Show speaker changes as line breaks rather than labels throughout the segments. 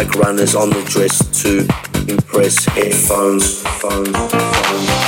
Nike runners on the dress to impress headphones, phones, phones.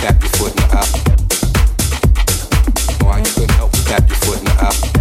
tap your foot in the up. Why you couldn't help but tap your foot in the
up?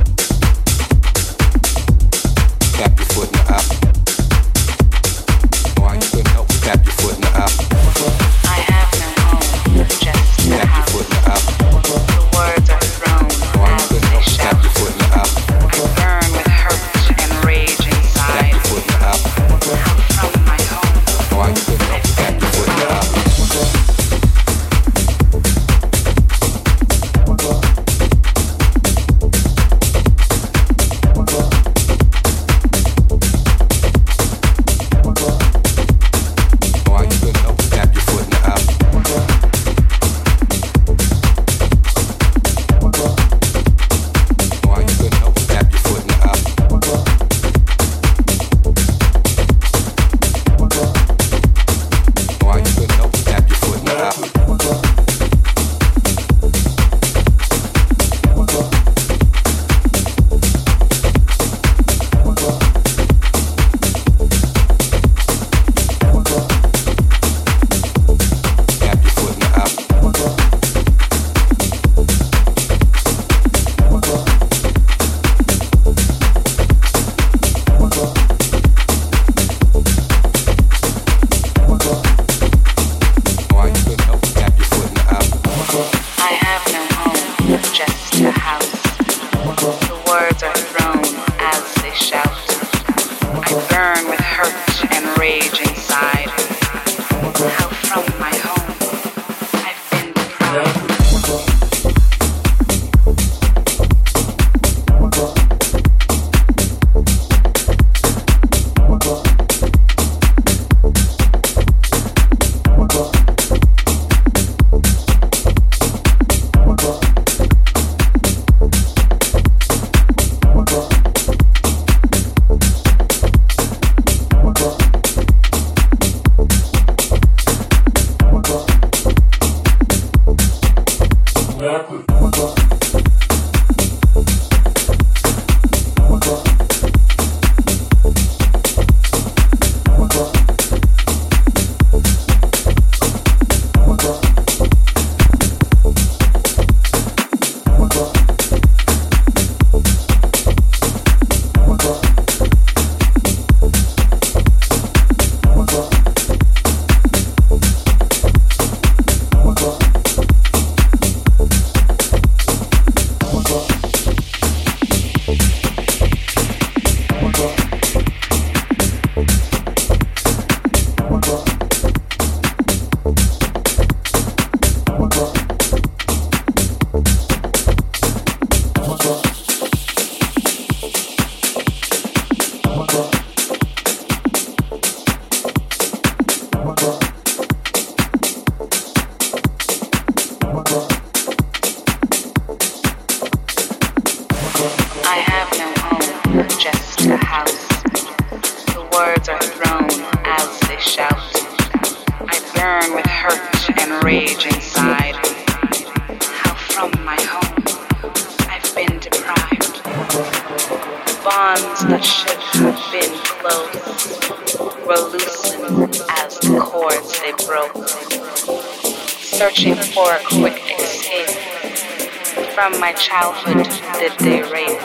My childhood did they rape.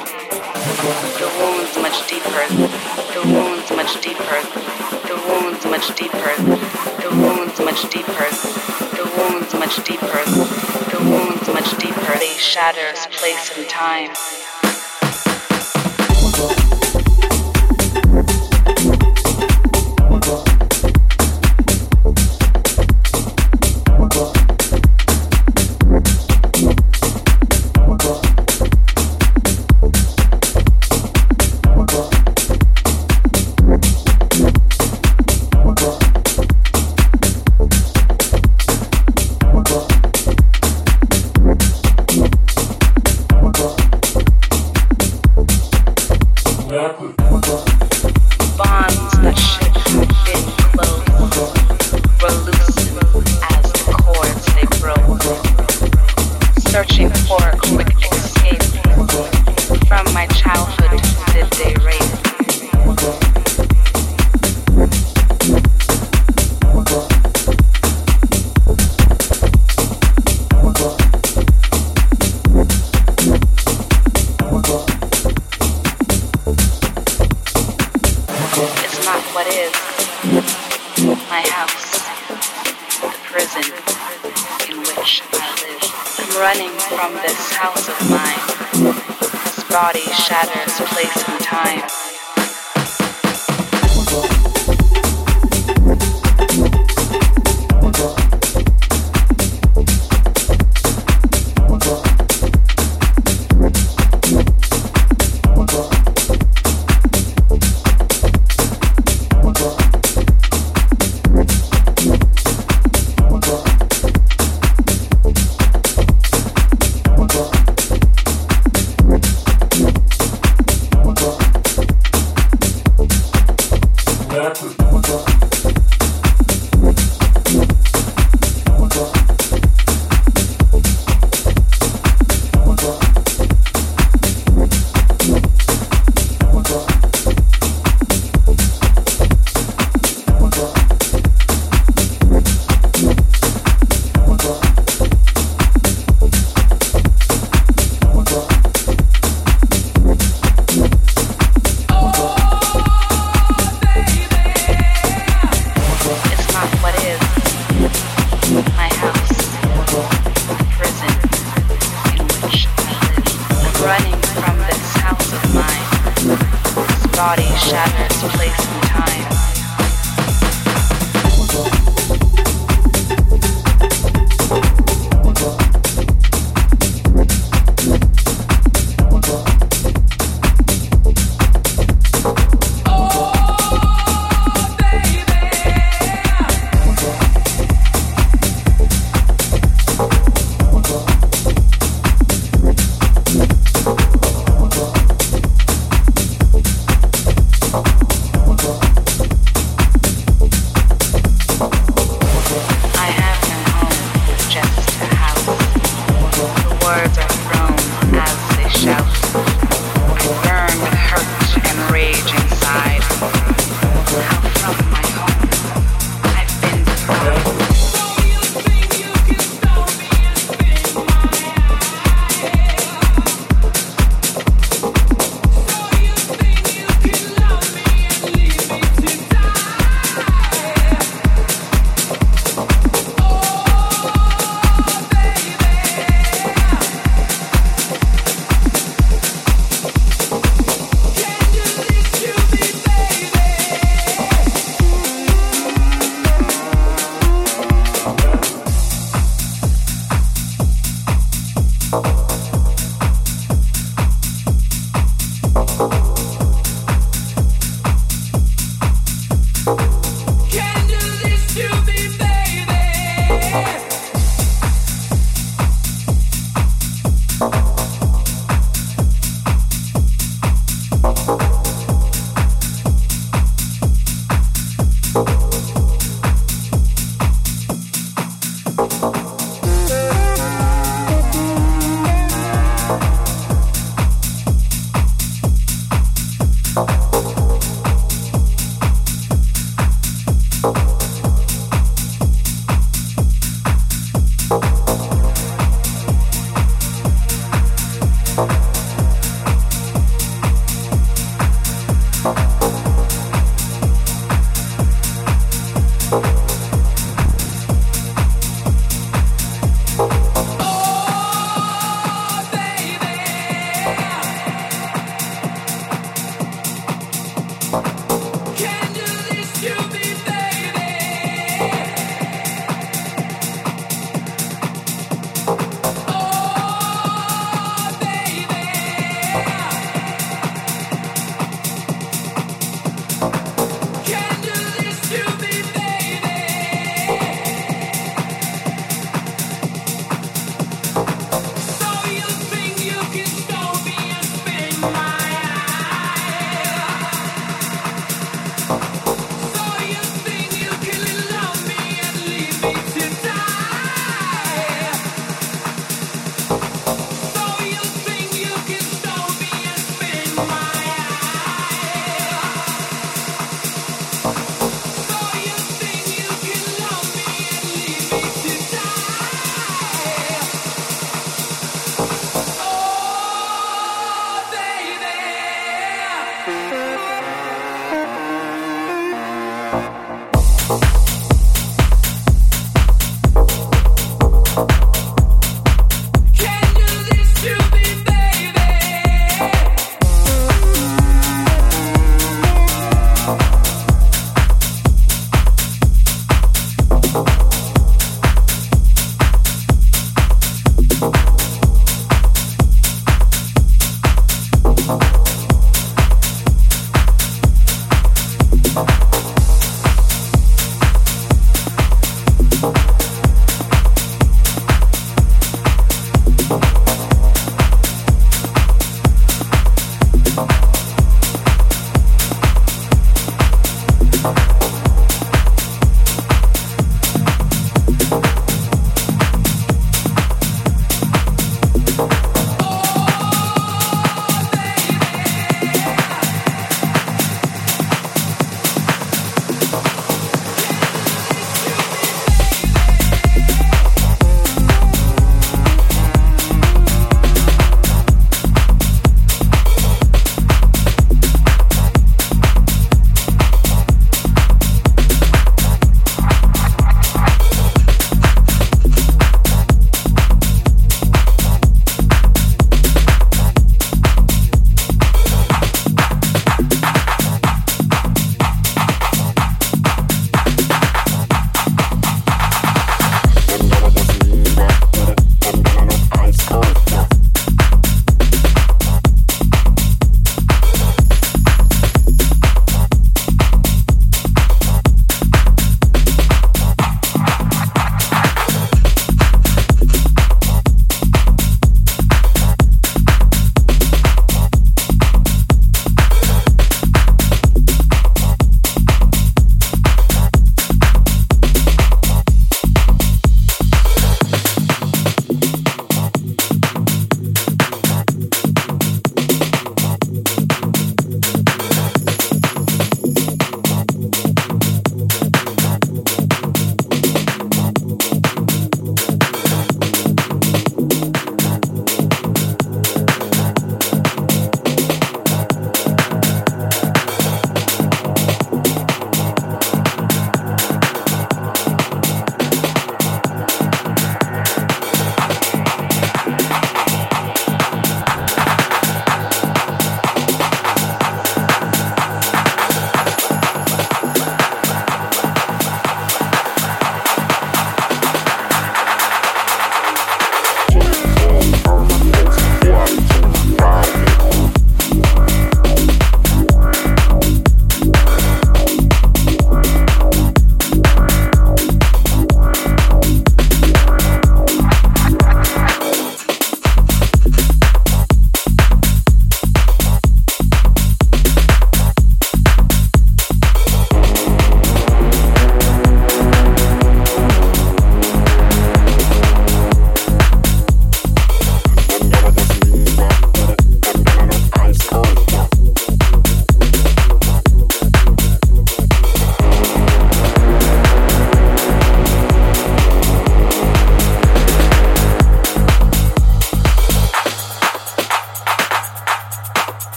The wounds much deeper, the wounds much deeper, the wounds much deeper, the wounds much deeper, the wounds much deeper, the wounds much deeper. They shatters place and time.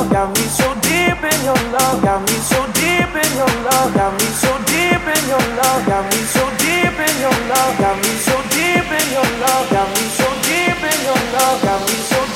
love, got me so deep in your love, got me so deep in your love, got me so deep in your love, got me so deep in your love, got me so deep in your love, got me so deep in your love, got me so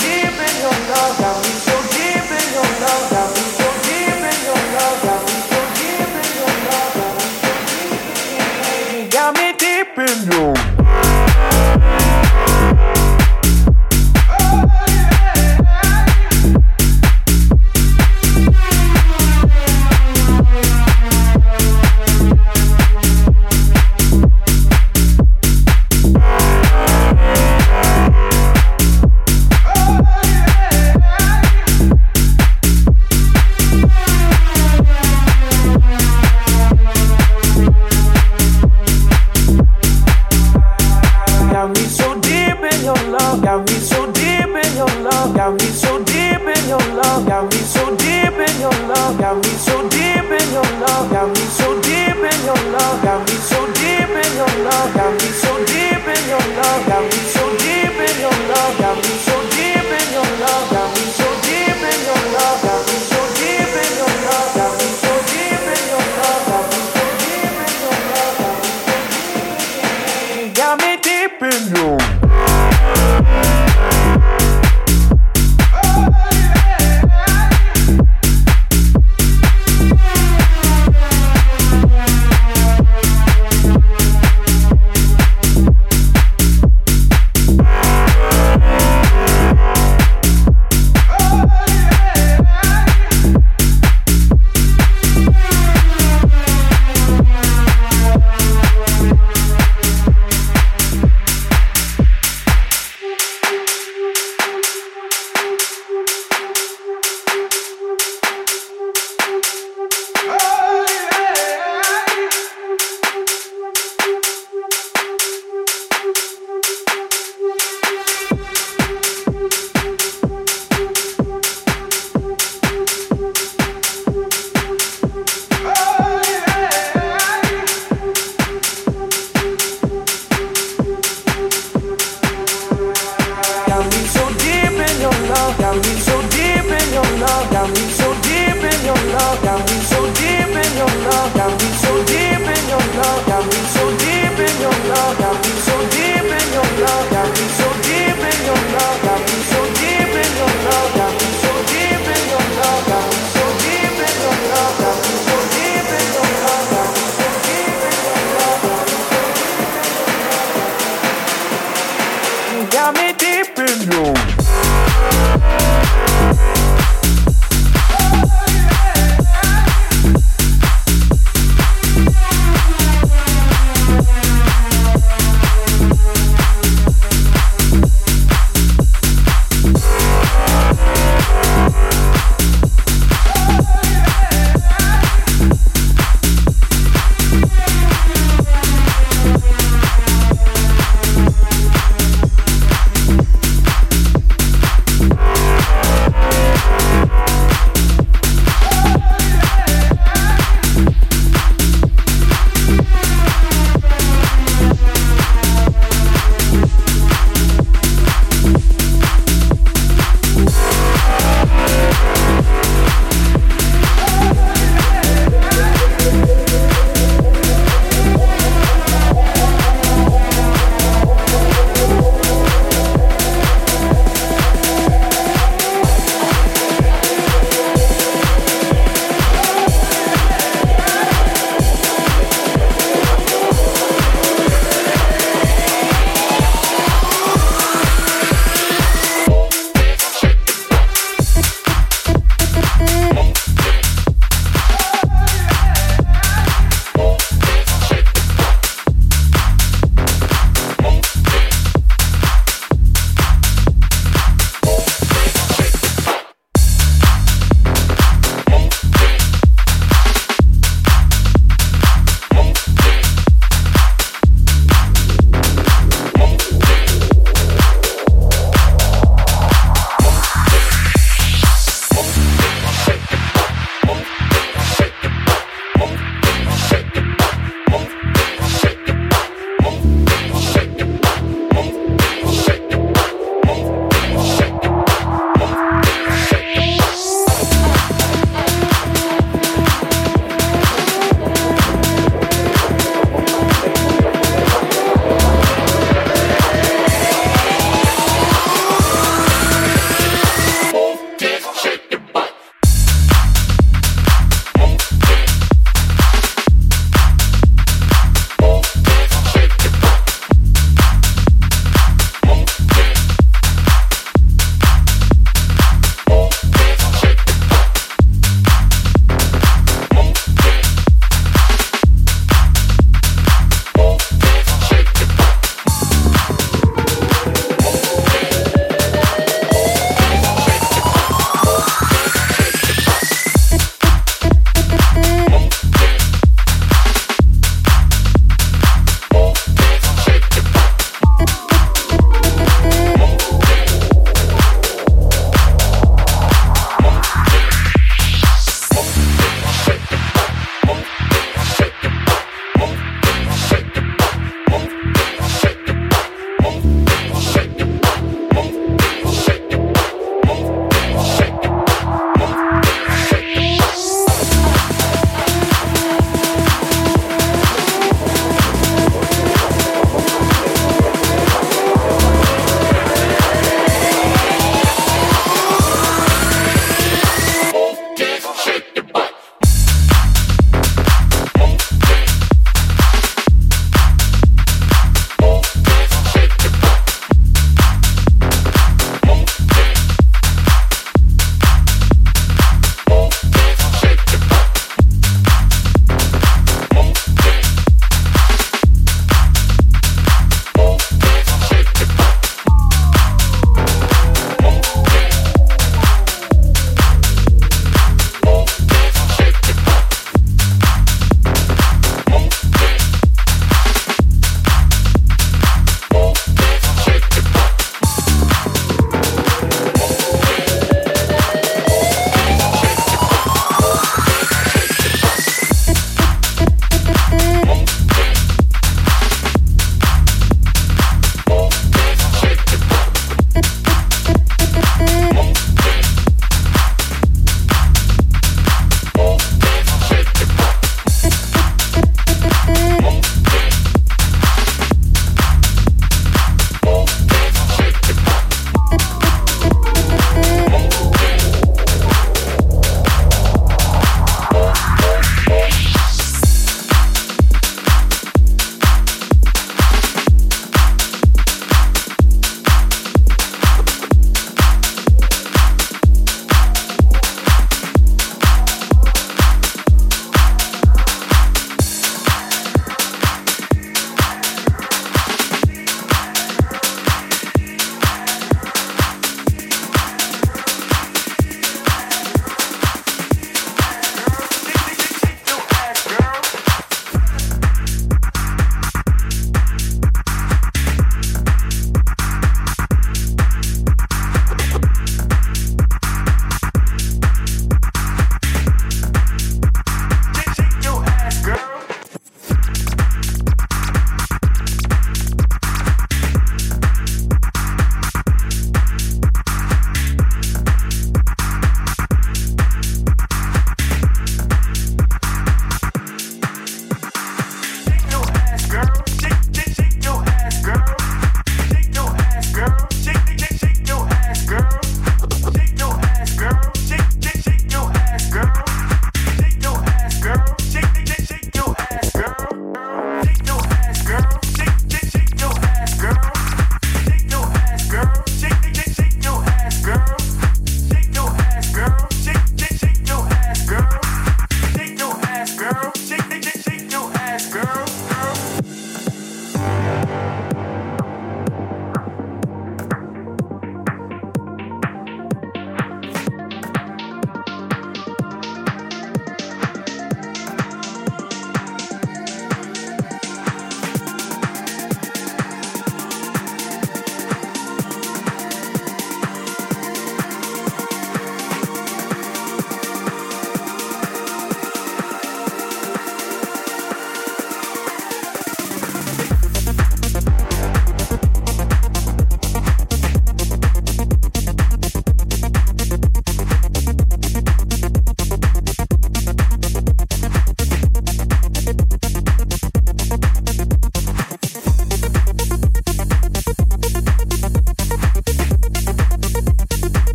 got me deep in
you.